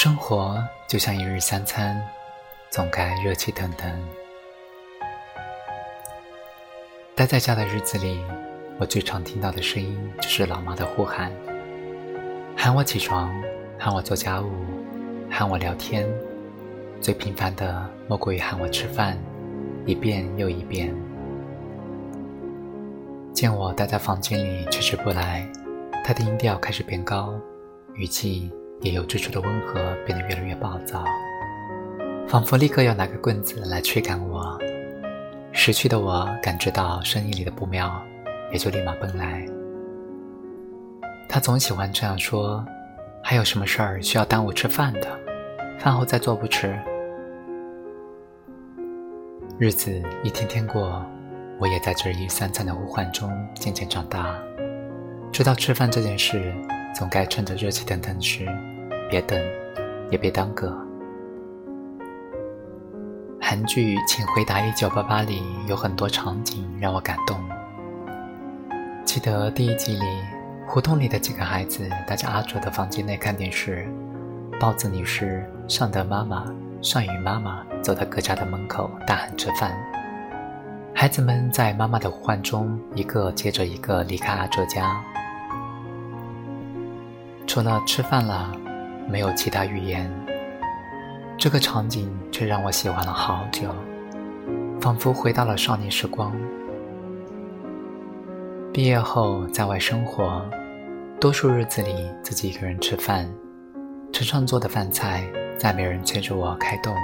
生活就像一日三餐，总该热气腾腾。待在家的日子里，我最常听到的声音就是老妈的呼喊，喊我起床，喊我做家务，喊我聊天。最频繁的莫过于喊我吃饭，一遍又一遍。见我待在房间里迟迟不来，她的音调开始变高，语气。也由最初的温和变得越来越暴躁，仿佛立刻要拿个棍子来驱赶我。识趣的我感知到声音里的不妙，也就立马奔来。他总喜欢这样说：“还有什么事儿需要耽误吃饭的？饭后再做不迟。”日子一天天过，我也在这一三餐的呼唤中渐渐长大，知道吃饭这件事。总该趁着热气腾腾时，别等，也别耽搁。韩剧《请回答一九八八》里有很多场景让我感动。记得第一集里，胡同里的几个孩子待在阿卓的房间内看电视，包子女士、尚德妈妈、尚宇妈妈走到各家的门口大喊吃饭。孩子们在妈妈的呼唤中，一个接着一个离开阿卓家。除了吃饭了，没有其他语言。这个场景却让我喜欢了好久，仿佛回到了少年时光。毕业后在外生活，多数日子里自己一个人吃饭，车上做的饭菜再没人催着我开动。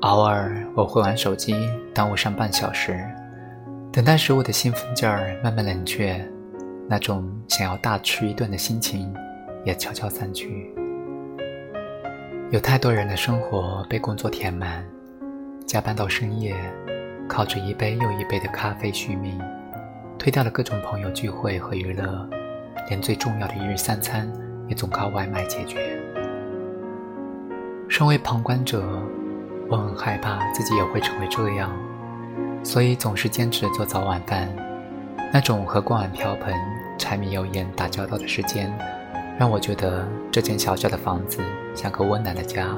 偶尔我会玩手机，耽误上半小时，等待食物的兴奋劲儿慢慢冷却。那种想要大吃一顿的心情，也悄悄散去。有太多人的生活被工作填满，加班到深夜，靠着一杯又一杯的咖啡续命，推掉了各种朋友聚会和娱乐，连最重要的一日三餐也总靠外卖解决。身为旁观者，我很害怕自己也会成为这样，所以总是坚持做早晚饭。那种和锅碗瓢盆。柴米油盐打交道的时间，让我觉得这间小小的房子像个温暖的家。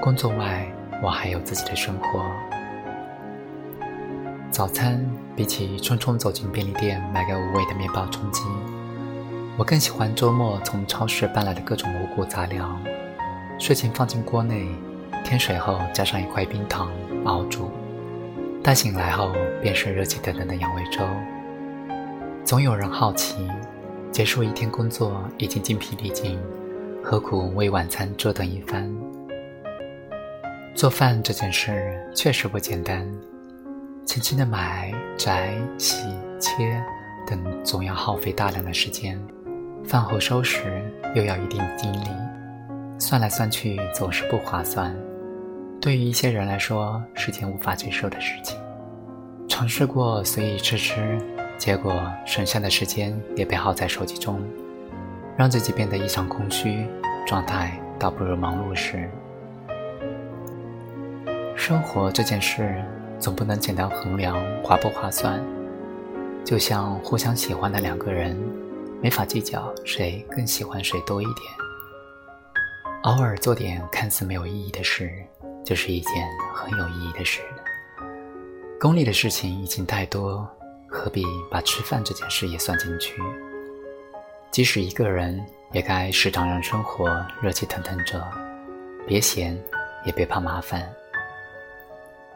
工作外，我还有自己的生活。早餐比起匆匆走进便利店买个无味的面包充饥，我更喜欢周末从超市搬来的各种五谷杂粮，睡前放进锅内，添水后加上一块冰糖熬煮，待醒来后便是热气腾腾的养胃粥。总有人好奇，结束一天工作已经精疲力尽，何苦为晚餐折腾一番？做饭这件事确实不简单，轻轻的买、摘、洗、切等，总要耗费大量的时间；饭后收拾又要一定精力，算来算去总是不划算。对于一些人来说，是件无法接受的事情。尝试过随意吃吃。结果剩下的时间也被耗在手机中，让自己变得异常空虚，状态倒不如忙碌时。生活这件事总不能简单衡量划不划算，就像互相喜欢的两个人，没法计较谁更喜欢谁多一点。偶尔做点看似没有意义的事，就是一件很有意义的事。功利的事情已经太多。何必把吃饭这件事也算进去？即使一个人，也该时常让生活热气腾腾着，别闲，也别怕麻烦。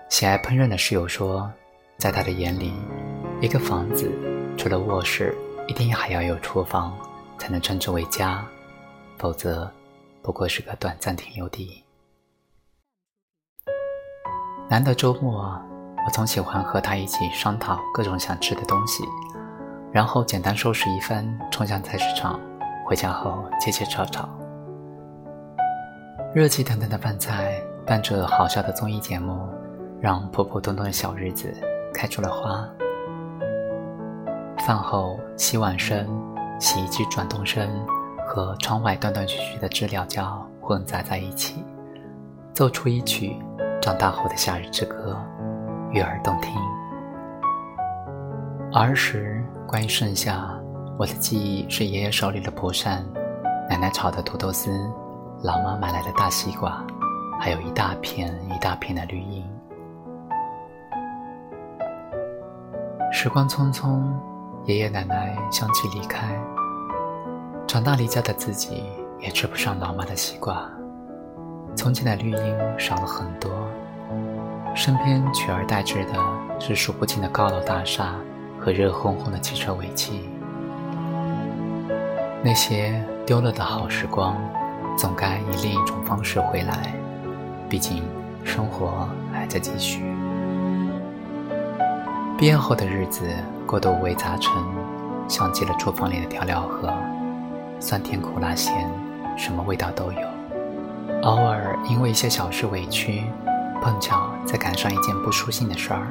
喜爱烹饪的室友说，在他的眼里，一个房子除了卧室，一定还要有厨房，才能称之为家，否则不过是个短暂停留地。难得周末。我总喜欢和他一起商讨各种想吃的东西，然后简单收拾一番，冲向菜市场。回家后切切炒炒，热气腾腾的饭菜伴着好笑的综艺节目，让普普通通的小日子开出了花。饭后洗碗声、洗衣机转动声和窗外断断续续的知了叫混杂在一起，奏出一曲长大后的夏日之歌。悦耳动听。儿时关于盛夏，我的记忆是爷爷手里的蒲扇，奶奶炒的土豆丝，老妈买来的大西瓜，还有一大片一大片的绿荫。时光匆匆，爷爷奶奶相继离开，长大离家的自己也吃不上老妈的西瓜。从前的绿荫少了很多，身边取而代之的是数不清的高楼大厦和热烘烘的汽车尾气。那些丢了的好时光，总该以另一种方式回来。毕竟，生活还在继续。毕业后的日子过得五味杂陈，像极了厨房里的调料盒，酸甜苦辣咸，什么味道都有。偶尔因为一些小事委屈，碰巧再赶上一件不舒心的事儿，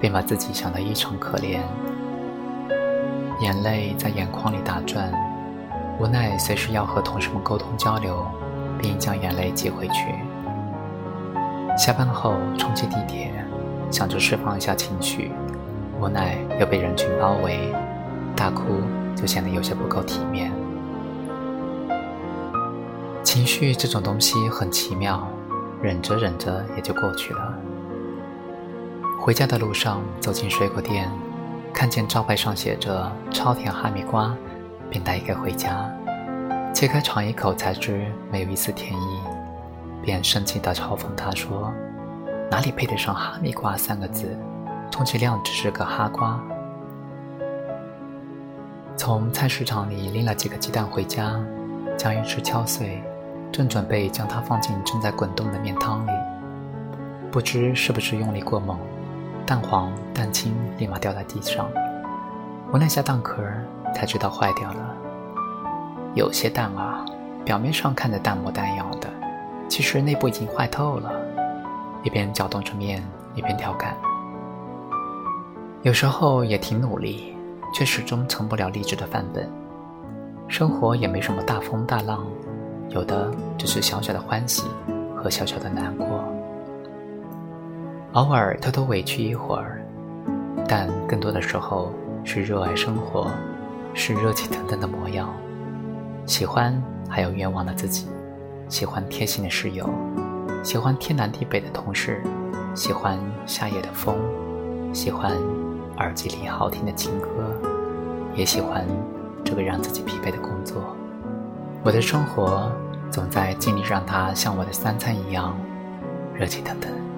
便把自己想得异常可怜，眼泪在眼眶里打转。无奈，随时要和同事们沟通交流，并将眼泪挤回去。下班后冲进地铁，想着释放一下情绪，无奈又被人群包围，大哭就显得有些不够体面。情绪这种东西很奇妙，忍着忍着也就过去了。回家的路上，走进水果店，看见招牌上写着“超甜哈密瓜”。便带一个回家，切开尝一口，才知没有一丝甜意，便生气地嘲讽他说：“哪里配得上哈密瓜三个字，充其量只是个哈瓜。”从菜市场里拎了几个鸡蛋回家，将一只敲碎，正准备将它放进正在滚动的面汤里，不知是不是用力过猛，蛋黄、蛋清立马掉在地上。我那下蛋壳，才知道坏掉了。有些蛋啊，表面上看着淡模淡样的，其实内部已经坏透了。一边搅动着面，一边调侃。有时候也挺努力，却始终成不了励志的范本。生活也没什么大风大浪，有的只是小小的欢喜和小小的难过。偶尔偷偷委屈一会儿，但更多的时候。是热爱生活，是热气腾腾的模样。喜欢还有愿望的自己，喜欢贴心的室友，喜欢天南地北的同事，喜欢夏夜的风，喜欢耳机里好听的情歌，也喜欢这个让自己疲惫的工作。我的生活总在尽力让它像我的三餐一样热气腾腾。